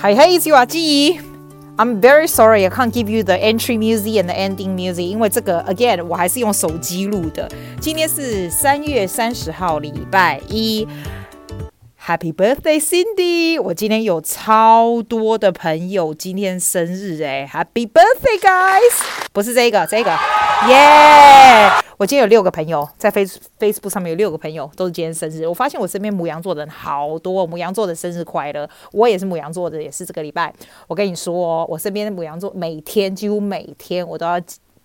Hi, hey, it's Yuaji. I'm very sorry I can't give you the entry music and the ending music，因为这个 again 我还是用手机录的。今天是三月三十号，礼拜一。Happy birthday, Cindy！我今天有超多的朋友今天生日哎，Happy birthday, guys！不是这个，这个，耶、我今天有六个朋友在 Face Facebook 上面有六个朋友都是今天生日。我发现我身边母羊座的人好多，母羊座的生日快乐！我也是母羊座的，也是这个礼拜。我跟你说，我身边的母羊座每天几乎每天我都要。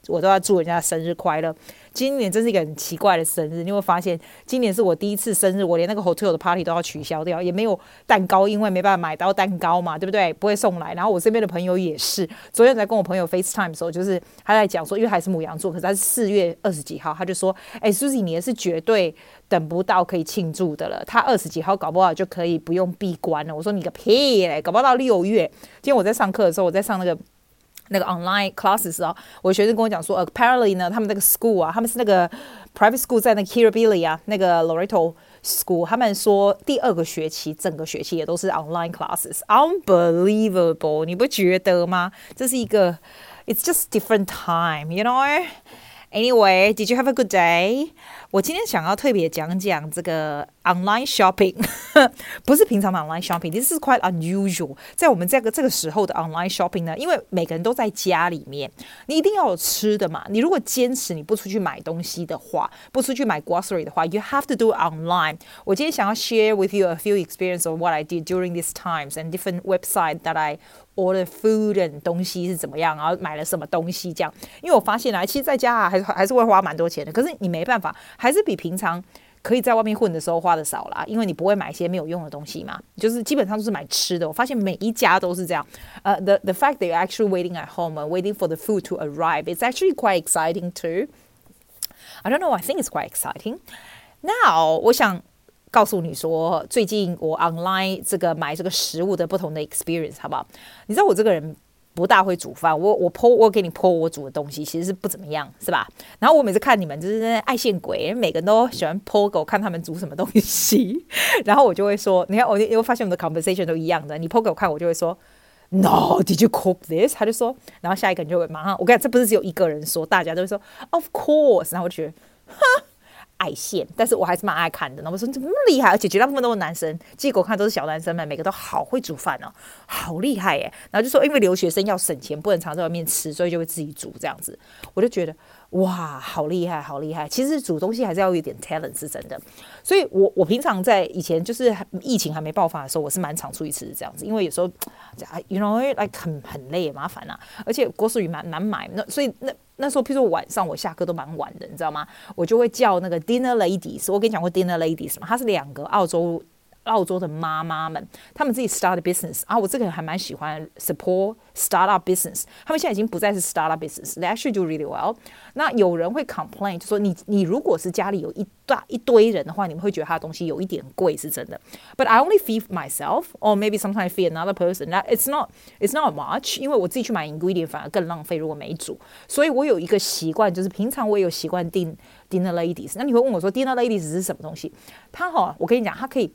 我都要祝人家生日快乐。今年真是一个很奇怪的生日，你会发现今年是我第一次生日，我连那个 hotel 的 party 都要取消掉，也没有蛋糕，因为没办法买到蛋糕嘛，对不对？不会送来。然后我身边的朋友也是，昨天在跟我朋友 FaceTime 的时候，就是他在讲说，因为还是母羊座，可是他是四月二十几号，他就说：“哎，Susie，你也是绝对等不到可以庆祝的了。他二十几号搞不好就可以不用闭关了。”我说：“你个屁嘞，搞不好到六月。”今天我在上课的时候，我在上那个。那个 online classes 啊，我学生跟我讲说，apparently 呢，他们那个 school 啊，他们是那个 private school 在那 Kirribilli 啊，那个 Loreto school，他们说第二个学期整个学期也都是 online classes，unbelievable，你不觉得吗？这是一个，it's just different time，you know。Anyway, did you have a good day? 我今天想要特别讲讲这个 online shopping，不是平常的 online shopping，this is quite unusual。在我们这个这个时候的 online shopping 呢，因为每个人都在家里面，你一定要有吃的嘛。你如果坚持你不出去买东西的话，不出去买 grocery 的话，you have to do online。我今天想要 share with you a few experience of what I did during these times and different website that I order food and 东西是怎么样，然后买了什么东西这样。因为我发现啊，其实在家啊，还是还是会花蛮多钱的。可是你没办法， 还是比平常可以在外面混的时候花的少啦。因为你不会买一些没有用的东西嘛，就是基本上都是买吃的。我发现每一家都是这样。呃、，the the fact that you're actually waiting at home and waiting for the food to arrive, it's actually quite exciting too. I don't know, I think it's quite exciting. Now，我想。告诉你说，最近我 online 这个买这个食物的不同的 experience，好不好？你知道我这个人不大会煮饭，我我 po 我给你 po 我煮的东西，其实是不怎么样，是吧？然后我每次看你们就是爱现鬼，每个人都喜欢 po 给我看他们煮什么东西，然后我就会说，你看我因为发现我们的 conversation 都一样的，你 po 给我看，我就会说，No，did you cook this？他就说，然后下一个人就会马上，我跟，这不是只有一个人说，大家都会说，Of course，然后我就觉得，哈。在线，但是我还是蛮爱看的。然后我说你怎么那么厉害？而且绝大部分都是男生，结果看都是小男生们，每个都好会煮饭哦，好厉害耶！然后就说，因为留学生要省钱，不能常在外面吃，所以就会自己煮这样子。我就觉得哇，好厉害，好厉害！其实煮东西还是要有点 talent，是真的。所以我我平常在以前就是疫情还没爆发的时候，我是蛮常出去吃这样子，因为有时候，you know，like 很很累，麻烦啊，而且国食蛮难买，那所以那。那时候，譬如说晚上我下课都蛮晚的，你知道吗？我就会叫那个 dinner ladies。我跟你讲过 dinner ladies 嘛，她是两个澳洲。澳洲的妈妈们，他们自己 start business 啊，我这个人还蛮喜欢 support startup business。他们现在已经不再是 startup business，they actually do really well。那有人会 complain，就说你你如果是家里有一大一堆人的话，你们会觉得他的东西有一点贵，是真的。But I only feed myself, or maybe sometimes feed another person. That it's not it's not much，因为我自己去买 ingredient 反而更浪费，如果没煮。所以我有一个习惯，就是平常我也有习惯订 dinner ladies。那你会问我说 dinner ladies 是什么东西？它哈，我跟你讲，它可以。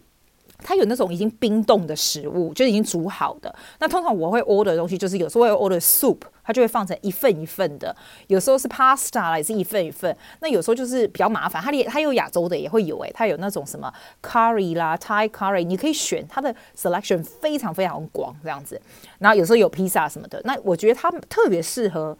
它有那种已经冰冻的食物，就已经煮好的。那通常我会 order 的东西，就是有时候会 order soup，它就会放成一份一份的。有时候是 pasta 也是一份一份。那有时候就是比较麻烦，它连它有亚洲的也会有诶、它有那种什么 curry 啦，Thai curry，你可以选它的 selection 非常非常广这样子。然后有时候有披萨什么的，那我觉得它特别适合。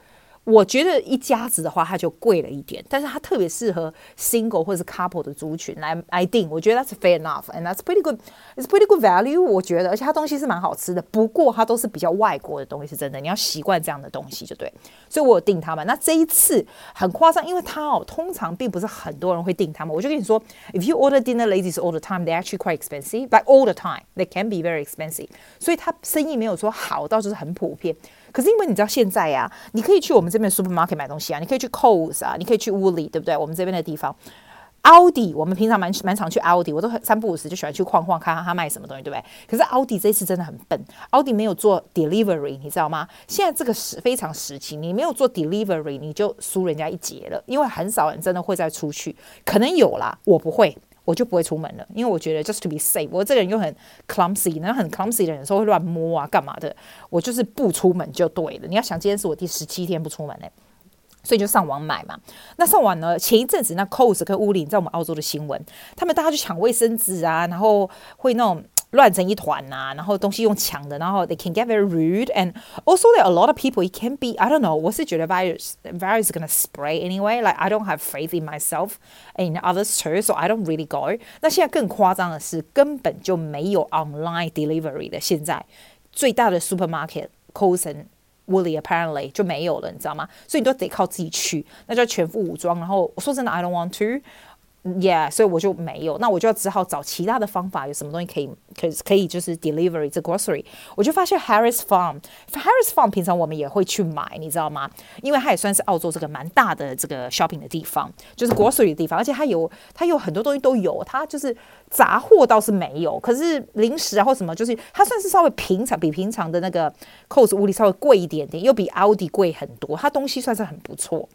我觉得一家子的话，它就贵了一点，但是它特别适合 single 或者是 couple 的族群来来订。我觉得 that's fair enough，and that's pretty good. It's pretty good value。我觉得，而且它东西是蛮好吃的。不过它都是比较外国的东西，是真的，你要习惯这样的东西就对。所以我有订他们。那这一次很夸张，因为它哦，通常并不是很多人会订他们。我就跟你说，if you order dinner ladies all the time, they actually quite expensive. But all the time, they can be very expensive. 所以它生意没有说好到就是很普遍。可是因为你知道现在呀、啊，你可以去我们这边的 supermarket 买东西啊，你可以去 Coles 啊，你可以去 Woolies，对不对？我们这边的地方，Aldi，我们平常蛮蛮常去 Aldi，我都三不五时就喜欢去逛逛，看看他卖什么东西，对不对？可是 Aldi 这次真的很笨，Aldi 没有做 delivery，你知道吗？现在这个时非常时期，你没有做 delivery，你就输人家一截了，因为很少人真的会再出去，可能有啦，我不会。我就不会出门了，因为我觉得 just to be safe。我这个人又很 clumsy，然后很 clumsy 的人说会乱摸啊，干嘛的？我就是不出门就对了。你要想，今天是我第十七天不出门嘞，所以就上网买嘛。那上网呢，前一阵子那 c o s 跟 Woolies 在我们澳洲的新闻，他们大家去抢卫生纸啊，然后会那种。乱成一团呐、啊，然后东西用抢的，然后 they can get very rude and also there are a lot of people it can be I don't know 我是觉得 virus virus is gonna spray anyway like I don't have faith in myself and in others too so I don't really go 那现在更夸张的是根本就没有 online delivery 的现在最大的 supermarket Coles and Woolies apparently 就没有了你知道吗？所以你都得靠自己去，那就要全副武装。然后我说真的 I don't want to Yeah，所以我就没有，那我就只好找其他的方法，有什么东西可以可以可以就是 delivery 这 grocery，我就发现 Harris Farm，Harris Farm 平常我们也会去买，你知道吗？因为它也算是澳洲这个蛮大的这个 shopping 的地方，就是 grocery 的地方，而且它有它有很多东西都有，它就是杂货倒是没有，可是零食啊或什么，就是它算是稍微平常比平常的那个 c o s 物里稍微贵一点点，又比 Aldi 贵很多，它东西算是很不错。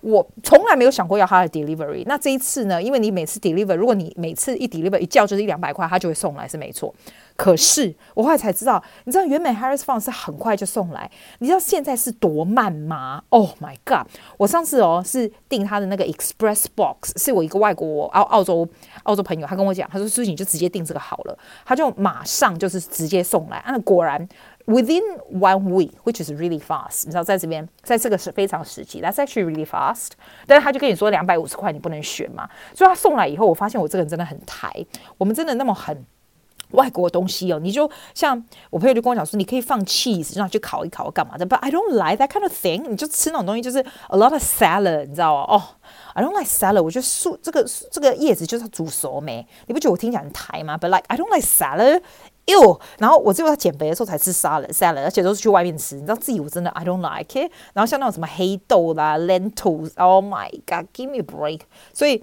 我从来没有想过要他的 delivery。那这一次呢？因为你每次 delivery，如果你每次一 deliver 一叫就是一两百块，他就会送来，是没错。可是我后来才知道，你知道原本 Harris Farm 是很快就送来，你知道现在是多慢吗？Oh my god！我上次哦是订他的那个 Express Box，是我一个外国澳澳洲澳洲朋友，他跟我讲，他说苏你就直接订这个好了，他就马上就是直接送来。那、果然。Within one week, which is really fast，你知道，在这边，在这个是非常时期，That's actually really fast。但是他就跟你说两百五十块，你不能选嘛。所以他送来以后，我发现我这个人真的很台。我们真的那么很外国东西哦，你就像我朋友就跟我讲说，你可以放 cheese，让他去烤一烤干嘛的。But I don't like that kind of thing。你就吃那种东西，就是 a lot of salad，你知道吗？哦、oh，I don't like salad。我觉得素这个这个叶子就是煮熟没？你不觉得我听起来很台吗？But like I don't like salad。哟，然后我只有在减肥的时候才吃沙拉沙拉，而且都是去外面吃。你知道自己我真的 I don't like it。然后像那种什么黑豆啦、lentils，Oh my God，give me a break。所以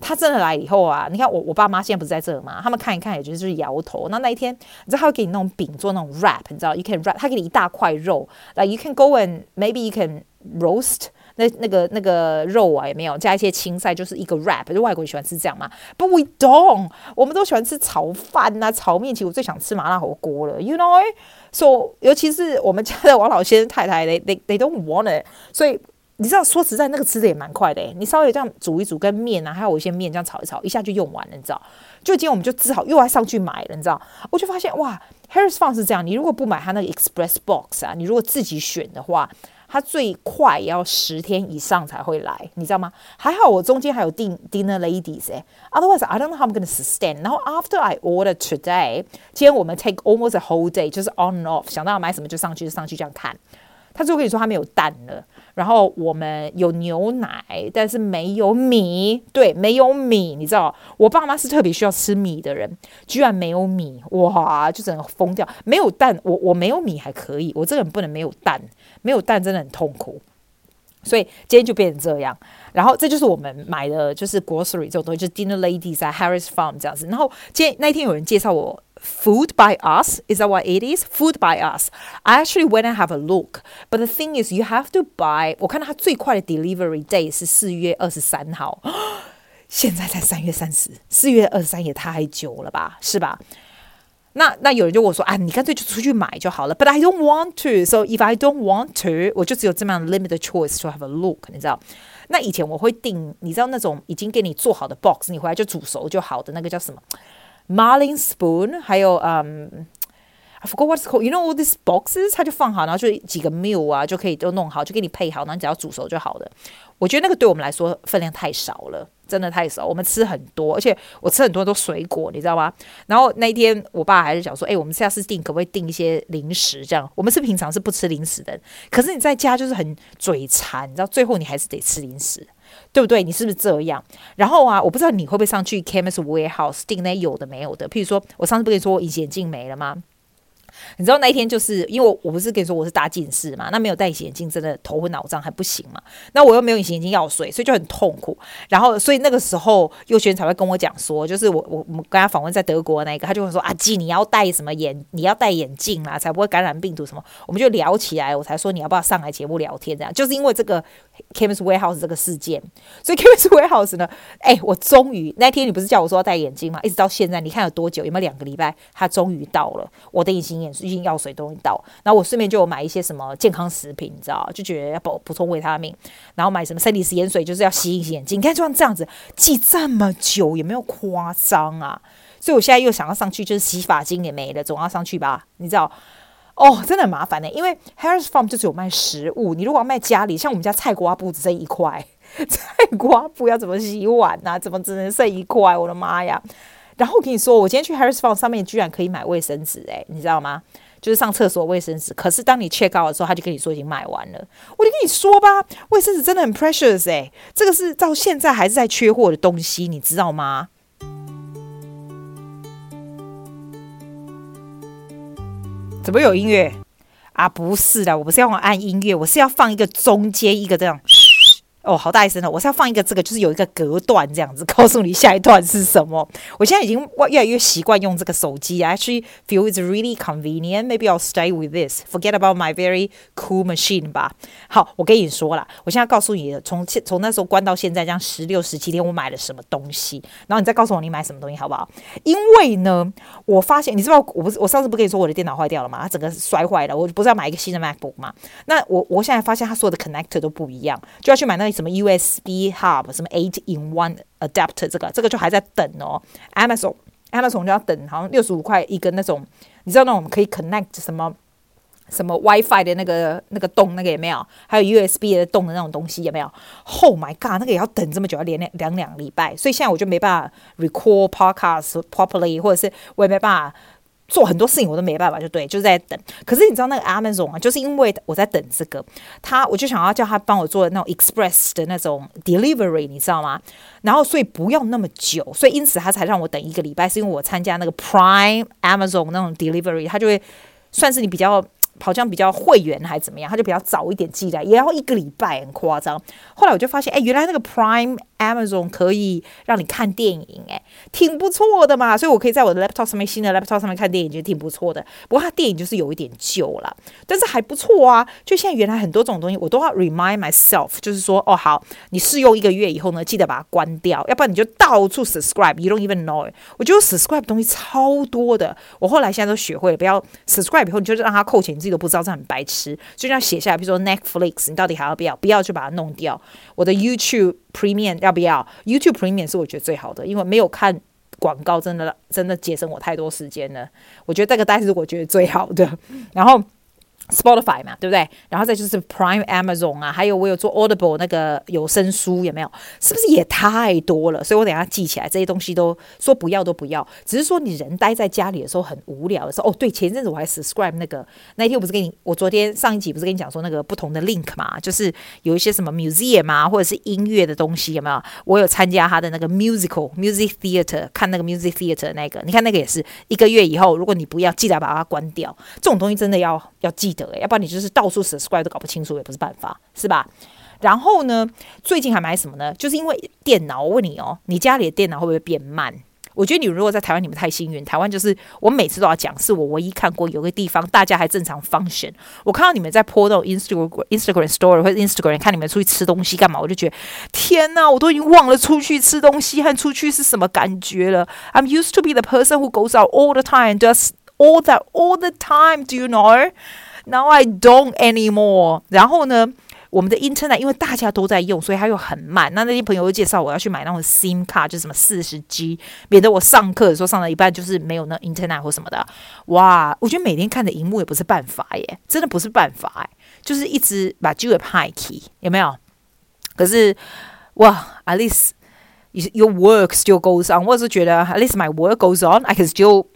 他真的来以后啊，你看我我爸妈现在不是在这吗？他们看一看也就是摇头。那那一天，你知道他会给你那种饼做那种 wrap，你知道 you can wrap，他给你一大块肉，like you can go and maybe you can roast。那那个那个肉啊，也没有加一些青菜，就是一个 wrap，就外国人喜欢吃这样嘛。But we don't，我们都喜欢吃炒饭呐、啊、炒面。其实我最想吃麻辣火锅了，you know。So 尤其是我们家的王老先生太太，they they they don't want it。所以你知道，说实在，那个吃的也蛮快的。你稍微这样煮一煮，跟面啊，还有一些面这样炒一炒，一下就用完了，你知道。就今天我们就只好又要上去买了，你知道。我就发现哇，Harris Farm 是这样，你如果不买他那个 Express Box 啊，你如果自己选的话。它最快也要十天以上才会来，你知道吗？还好我中间还有订 dinner ladies 哎，otherwise I don't know how I'm gonna sustain。然后 after I order today，今天我们 take almost a whole day，就是 on and off，想到要买什么就上去就上去这样看。他就跟你说他没有蛋了，然后我们有牛奶，但是没有米，对，没有米。你知道我爸妈是特别需要吃米的人，居然没有米，哇，就整个疯掉。没有蛋，我我没有米还可以，我这个人不能没有蛋。没有蛋真的很痛苦，所以今天就变成这样。然后这就是我们买的，就是 grocery 这种东西，就是 dinner ladies 在 Harris Farm 这样子。然后今天那天有人介绍我 Food by Us，is that what it is？Food by Us。I actually went and have a look，but the thing is you have to buy。我看到它最快的 delivery day 是四月二十三号，现在才三月三十，四月二十三也太久了吧，是吧？那那有人就我说啊，你干脆就出去买就好了。But I don't want to. So if I don't want to，我就只有这么样 limited choice to have a look。你知道？那以前我会订，你知道那种已经给你做好的 box，你回来就煮熟就好的那个叫什么 ？Marlin Spoon，还有嗯、，I forgot what's called。You know all these boxes，它就放好，然后就几个 meal 啊，就可以都弄好，就给你配好，然后你只要煮熟就好了。我觉得那个对我们来说分量太少了。真的太少，我们吃很多，而且我吃很多都水果，你知道吗？然后那一天我爸还是想说，哎、我们下次订可不可以订一些零食？这样我们是平常是不吃零食的，可是你在家就是很嘴馋，你知道，最后你还是得吃零食，对不对？你是不是这样？然后啊，我不知道你会不会上去 Chemist Warehouse 订那有的没有的，譬如说我上次不跟你说我隐形眼镜没了吗？你知道那一天就是因为我不是跟你说我是大近视嘛，那没有戴隐形眼镜真的头昏脑胀还不行嘛，那我又没有隐形眼镜药水，所以就很痛苦。然后所以那个时候佑轩才会跟我讲说，就是我我我们跟他访问在德国那个，他就会说阿季你要戴什么眼你要戴眼镜啦，才不会感染病毒什么。我们就聊起来，我才说你要不要上来节目聊天这样，就是因为这个 Chemist Warehouse 这个事件，所以 Chemist Warehouse 呢，哎，我终于那天你不是叫我说要戴眼镜吗？一直到现在，你看有多久？有没有两个礼拜？它终于到了，我的隐形眼镜药水终于到。然后我顺便就买一些什么健康食品，你知道，就觉得要补补充维他命。然后买什么生理食盐水，就是要洗隐形眼镜。你看就像这样子，记这么久，有没有夸张啊？所以我现在又想要上去，就是洗发精也没了，总要上去吧？你知道。哦，真的很麻烦呢，因为 Harris Farm 就只有卖食物，你如果要卖家里，像我们家菜瓜布只剩一块，菜瓜布要怎么洗碗呢、啊？怎么只能剩一块？我的妈呀！然后我跟你说，我今天去 Harris Farm 上面居然可以买卫生纸，诶，你知道吗？就是上厕所卫生纸。可是当你 check out 的时候，他就跟你说已经卖完了。我就跟你说吧，卫生纸真的很 precious 诶，这个是到现在还是在缺货的东西，你知道吗？怎么有音乐啊？不是的，我不是要按音乐，我是要放一个中间一个这样。哦，好大一声了！我是要放一个这个，就是有一个隔断这样子，告诉你下一段是什么。我现在已经越来越习惯用这个手机，I actually feel it's really convenient. Maybe I'll stay with this. Forget about my very cool machine 吧。好，我跟你说了，我现在告诉你，从从那时候关到现在这样十六十七天，我买了什么东西，然后你再告诉我你买什么东西好不好？因为呢，我发现你知道，我不是我上次不跟你说我的电脑坏掉了吗？它整个摔坏了，我不是要买一个新的 MacBook 吗？那我我现在发现它所有的 connector 都不一样，就要去买那。什么 USB hub，什么 eight in one adapter，这个这个就还在等哦。Amazon Amazon 就要等，好像六十五块一个那种，你知道那种可以 connect 什么什么 WiFi 的那个那个洞，那个有没有？还有 USB 的洞的那种东西有没有？Oh my god，那个也要等这么久，要连两两两礼拜，所以现在我就没办法 record podcast properly，或者是我也没办法。做很多事情我都没办法，就对，就在等。可是你知道那个 Amazon 啊，就是因为我在等这个，他我就想要叫他帮我做那种 Express 的那种 Delivery，你知道吗？然后所以不要那么久，所以因此他才让我等一个礼拜，是因为我参加那个 Prime Amazon 那种 Delivery，他就会算是你比较。好像比较会员还是怎么样，他就比较早一点寄来，也要一个礼拜，很夸张。后来我就发现，哎，原来那个 Prime Amazon 可以让你看电影，哎，挺不错的嘛。所以我可以在我的 laptop 上面，新的 laptop 上面看电影，觉得挺不错的。不过它电影就是有一点旧了，但是还不错啊。就现在原来很多种东西，我都要 remind myself，就是说，哦，好，你试用一个月以后呢，记得把它关掉，要不然你就到处 subscribe，you don't even know。我觉得 subscribe 东西超多的，我后来现在都学会了，不要 subscribe 以后你就让它扣钱。你自己都不知道，这很白痴，所以要写下来。比如说 Netflix，你到底还要不要？不要就把它弄掉。我的 YouTube Premium 要不要？YouTube Premium 是我觉得最好的，因为没有看广告，真的真的节省我太多时间了。我觉得这个单是我觉得最好的。然后。Spotify 嘛，对不对？然后再就是 Prime Amazon 啊，还有我有做 Audible 那个有声书，有没有？是不是也太多了？所以我等下记起来，这些东西都说不要都不要。只是说你人待在家里的时候很无聊的时候，哦，对，前阵子我还 subscribe 那个，那天我不是跟你，我昨天上一集不是跟你讲说那个不同的 link 嘛，就是有一些什么 museum 啊，或者是音乐的东西，有没有？我有参加他的那个 musical music theater，看那个 music theater 那个，你看那个也是一个月以后，如果你不要，记得把它关掉。这种东西真的要要记得。要不然你就是到处 subscribe 都搞不清楚，也不是办法，是吧？然后呢，最近还买什么呢？就是因为电脑，我问你哦，你家里的电脑会不会变慢？我觉得你如果在台湾，你们太幸运。台湾就是我每次都要讲，是我唯一看过有个地方大家还正常 function。我看到你们在 po 那种 Instagram Instagram story 或者 Instagram 看你们出去吃东西干嘛，我就觉得天哪，我都已经忘了出去吃东西和出去是什么感觉了。I'm used to be the person who goes out all the time, does all that all the time. Do you know? Now I don't anymore。然后呢，我们的 Internet 因为大家都在用，所以它又很慢。那那些朋友又介绍我要去买那种 SIM 卡，就是什么四十 G，免得我上课的时候上到一半就是没有那 Internet 或什么的。哇，我觉得每天看的荧幕也不是办法耶，真的不是办法哎，就是一直把机会派去，有没有？可是哇，at least your work still goes on。我是觉得 at least my work goes on，I can still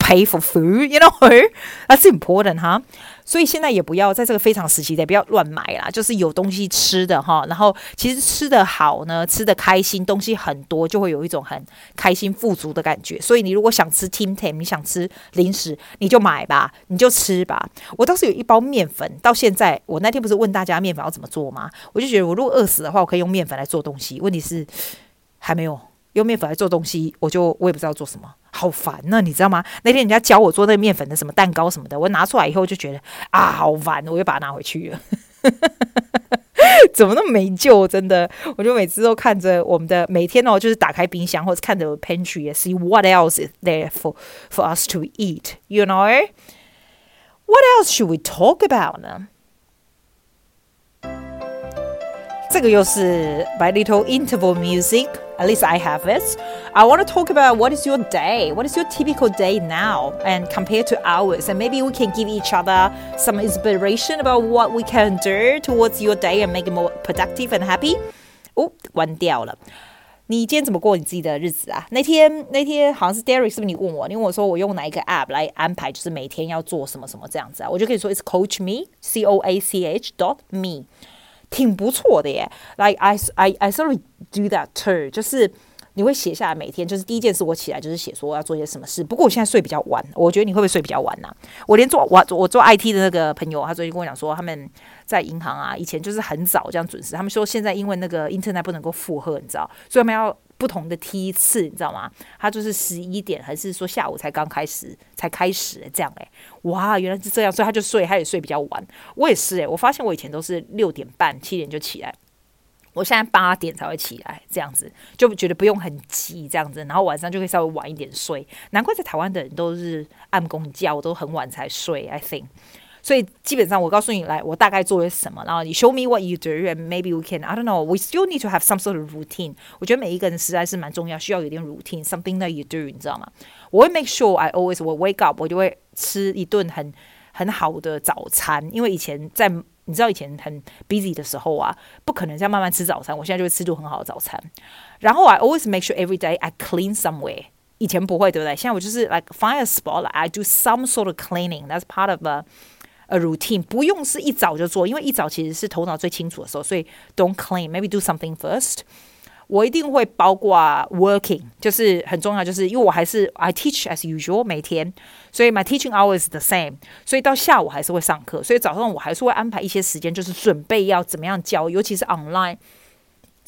pay for food，you know，that's important 哈。所以现在也不要在这个非常时期，也不要乱买啦。就是有东西吃的哈，然后其实吃得好呢，吃得开心，东西很多，就会有一种很开心富足的感觉。所以你如果想吃 Tim Tam，你想吃零食，你就买吧，你就吃吧。我倒是有一包面粉，到现在我那天不是问大家面粉要怎么做吗？我就觉得我如果饿死的话，我可以用面粉来做东西。问题是还没有用面粉来做东西，我就我也不知道做什么。好烦呢、你知道吗？那天人家教我做那个面粉的什么蛋糕什么的，我拿出来以后就觉得啊，好烦，我又把它拿回去了。怎么那么没救？真的，我就每次都看着我们的每天哦，就是打开冰箱或者看着 pantry，see what else is there for for us to eat. You know, what else should we talk about 呢？这个又是 by little interval music. At least I have it. I want to talk about what is your day? What is your typical day now? And compared to ours, and maybe we can give each other some inspiration about what we can do towards your day and make it more productive and happy. 哦，关掉了。你今天怎么过你自己的日子啊？那天那天好像是 Derek 是不是你问我？你问我说我用哪一个 app 来安排，就是每天要做什么什么这样子啊？我就可以说 It's Coach Me, C O A C H dot me。 挺不错的耶，like I I I sort of do that too，就是你会写下来每天，就是第一件事我起来就是写说我要做些什么事。不过我现在睡比较晚，我觉得你会不会睡比较晚呢、我连做我我做 IT 的那个朋友，他最近跟我讲说他们在银行啊，以前就是很早这样准时，他们说现在因为那个 internet 不能够负荷，你知道，所以他们要。不同的梯次，你知道吗？他就是十一点，还是说下午才刚开始才开始这样诶，哇，原来是这样，所以他就睡，他也睡比较晚。我也是诶，我发现我以前都是六点半、七点就起来，我现在八点才会起来，这样子就觉得不用很急这样子，然后晚上就可以稍微晚一点睡。难怪在台湾的人都是按公教，都很晚才睡。I think。所以基本上，我告诉你，来，我大概做了什么，然后你 show me what you do and maybe we can I don't know we still need to have some sort of routine。我觉得每一个人实在是蛮重要，需要有点 routine，something that you do，你知道吗？我会 make sure I always will wake up，我就会吃一顿很很好的早餐，因为以前在你知道以前很 busy 的时候啊，不可能这样慢慢吃早餐，我现在就会吃顿很好的早餐。然后 I always make sure every day I clean somewhere。以前不会，对不对？现在我就是 like find a spot，I do some sort of cleaning，that's part of a A routine 不用是一早就做，因为一早其实是头脑最清楚的时候，所以 don't claim maybe do something first。我一定会包括 working，就是很重要，就是因为我还是 I teach as usual 每天，所以 my teaching hours is the same，所以到下午还是会上课，所以早上我还是会安排一些时间，就是准备要怎么样教，尤其是 online。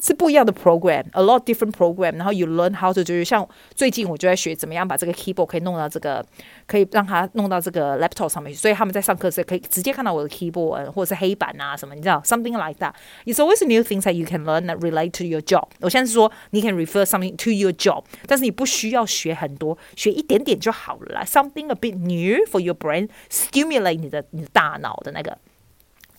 是不一样的 program，a lot different program。然后 you learn how to do，像最近我就在学怎么样把这个 keyboard 可以弄到这个，可以让它弄到这个 laptop 上面去。所以他们在上课时可以直接看到我的 keyboard 或者是黑板啊什么，你知道，something like that。It's always new things that you can learn that relate to your job。我现在是说你 can refer something to your job，但是你不需要学很多，学一点点就好了啦。Something a bit new for your brain，stimulate 你的你的大脑的那个。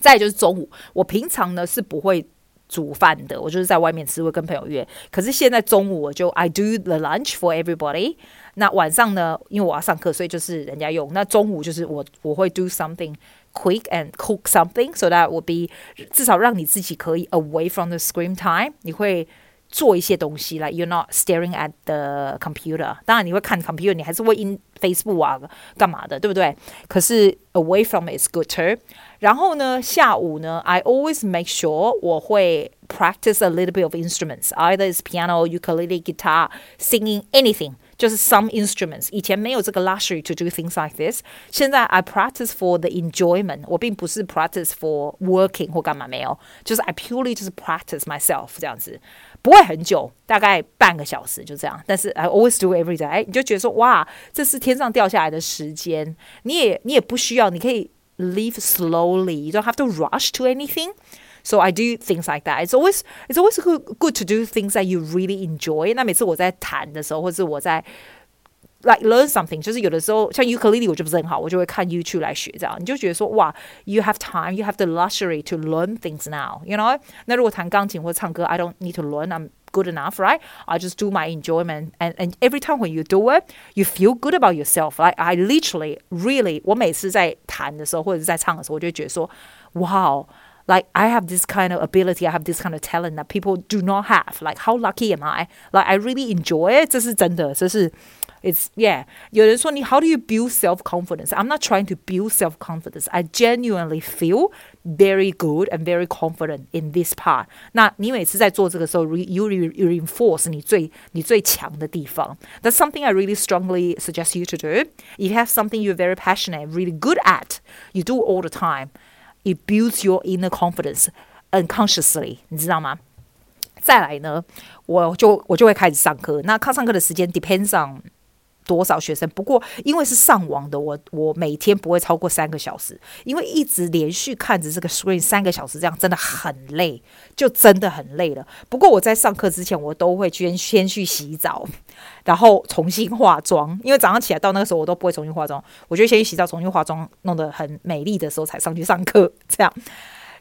再就是中午，我平常呢是不会。 煮饭的，我就是在外面吃，会跟朋友约。可是现在中午我就 I do the lunch for everybody。那晚上呢，因为我要上课，所以就是人家用。那中午就是我我会 do something quick and cook something，so that would be 至少让你自己可以 away from the screen time。你会 做一些东西，like you're not staring at the computer。当然你会看 computer，你还是会 in Facebook 啊，干嘛的，对不对？可是 away from it is good too。然后呢，下午呢，I always make sure 我会 practice a little bit of instruments, either is piano, ukulele, guitar, singing, anything，就是 some instruments。以前没有这个 luxury to do things like this，现在 I practice for the enjoyment，我并不是 practice for working 或干嘛没有，就是 I purely 就是 practice myself 这样子， 不会很久，大概半个小时就这样。但是 I always do every day，你就觉得说哇，这是天上掉下来的时间，你也你也不需要，你可以。live slowly. You don't have to rush to anything. So I do things like that. It's always it's always good good to do things that you really enjoy. 那每次我在弹的时候，或者我在 like learn something，就是有的时候像 ukulele 我就不是很好，我就会看 YouTube 来学这样。你就觉得说哇，you have time, you have the luxury to learn things now. You know？那如果弹钢琴或唱歌，I don't need to learn. I'm good enough, right? I just do my enjoyment, and and every time when you do it, you feel good about yourself. Like I literally, really，我每次在弹的时候或者是在唱的时候，我就觉得说，wow。Like I have this kind of ability, I have this kind of talent that people do not have. Like how lucky am I? Like I really enjoy it. 这是真的，这是 it's yeah. 有人说你 How do you build self confidence? I'm not trying to build self confidence. I genuinely feel very good and very confident in this part. 那你每次在做这个时候，you reinforce 你最你最强的地方。That's something I really strongly suggest you to do. If you have something you're very passionate, really good at, you do all the time. It builds your inner confidence unconsciously，你知道吗？再来呢，我就我就会开始上课。那看上课的时间 depends on 多少学生。不过因为是上网的，我我每天不会超过三个小时，因为一直连续看着这个 screen 三个小时，这样真的很累，就真的很累了。不过我在上课之前，我都会先先去洗澡，然后重新化妆，因为早上起来到那个时候我都不会重新化妆，我就先去洗澡，重新化妆，弄得很美丽的时候才上去上课，这样。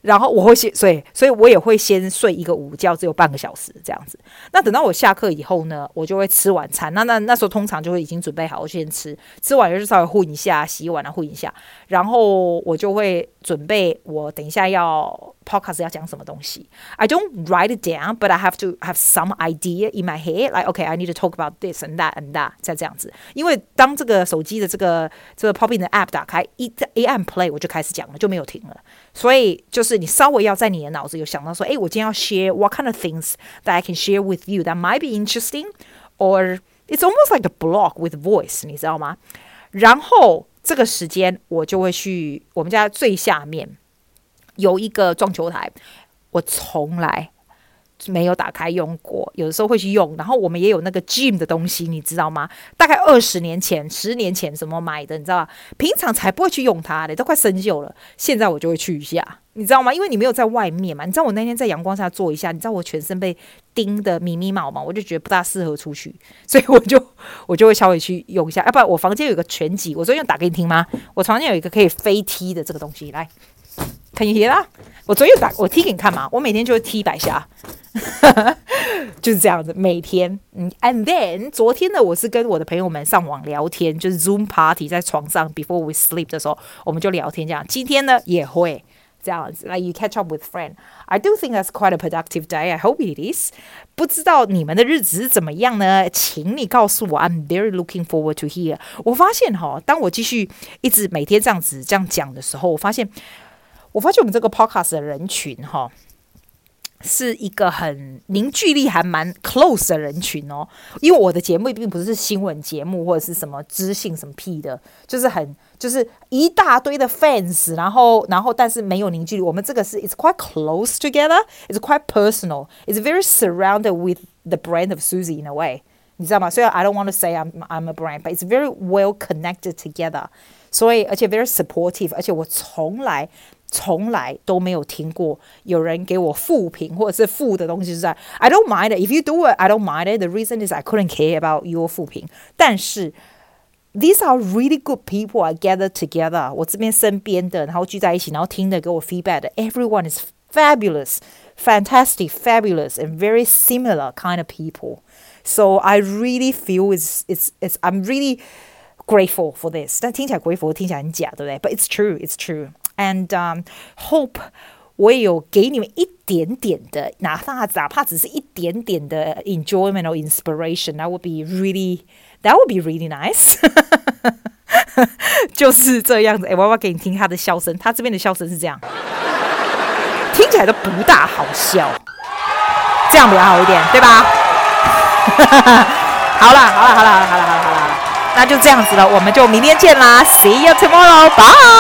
然后我会先睡，所以我也会先睡一个午觉，只有半个小时这样子。那等到我下课以后呢，我就会吃晚餐。那那那时候通常就会已经准备好，我先吃，吃完就稍微混一下，洗碗啊混一下，然后我就会准备我等一下要 podcast 要讲什么东西。I don't write it down, but I have to have some idea in my head. Like, okay, I need to talk about this and that and that. 再这样子，因为当这个手机的这个这个 Podbean 的 app 打开，一一按 play，我就开始讲了，就没有停了。所以就是你稍微要在你的脑子有想到说，诶，我今天要 share what kind of things that I can share with you that might be interesting, or it's almost like a blog with voice，你知道吗？然后 这个时间我就会去我们家最下面有一个撞球台，我从来。没有打开用过，有的时候会去用。然后我们也有那个 gym 的东西，你知道吗？大概二十年前、十年前什么买的，你知道吧？平常才不会去用它的，都快生锈了。现在我就会去一下，你知道吗？因为你没有在外面嘛。你知道我那天在阳光下坐一下，你知道我全身被叮得密密麻麻，我就觉得不大适合出去，所以我就我就会稍微去用一下。要不然我房间有个拳击，我昨天打给你听吗？我房间有一个可以飞踢的这个东西，来，可以啦。我昨天打我踢给你看嘛，我每天就会踢一百下。就是这样子，每天嗯，and then 昨天呢，我是跟我的朋友们上网聊天，就是 Zoom party 在床上 before we sleep 的时候，我们就聊天这样。今天呢也会 这样子，like you catch up with friend. I do think that's quite a productive day. I hope it is. 不知道你们的日子是怎么样呢？请你告诉我，I'm very looking forward to hear. 我发现哈，当我继续一直每天这样子这样讲的时候，我发现，我发现我们这个 podcast 的人群哈。 是一个很凝聚力还蛮 close 的人群哦，因为我的节目并不是新闻节目或者是什么知性什么屁的，就是很就是一大堆的 fans，然后然后但是没有凝聚力。我们这个是 it's quite close together，it's quite personal，it's very surrounded with the brand of Susie in a way，你知道吗？所以 I don't want to say I'm I'm a brand，but it's very well connected together。所以而且 very supportive，而且我从来。从来都没有听过有人给我负评或者是负的东西，是在 I don't mind it if you do it I don't mind it the reason is I couldn't care about your 负评，但是 these are really good people I gathered together 我这边身边的然后聚在一起然后听的给我 feedback 的 everyone is fabulous fantastic fabulous and very similar kind of people so I really feel it's it's it's I'm really grateful for this 但听起来 grateful 听起来很假对不对 but it's true it's true And hope，我也有给你们一点点的，哪怕哪怕只是一点点的 enjoyment or inspiration. That would be really, that would be really nice. 就是这样子。哎，我要给你听他的笑声。他这边的笑声是这样，听起来都不大好笑。这样比较好一点，对吧？好了，好了，好了，好了，好了，好了，好了，那就这样子了。我们就明天见啦。See you tomorrow. Bye.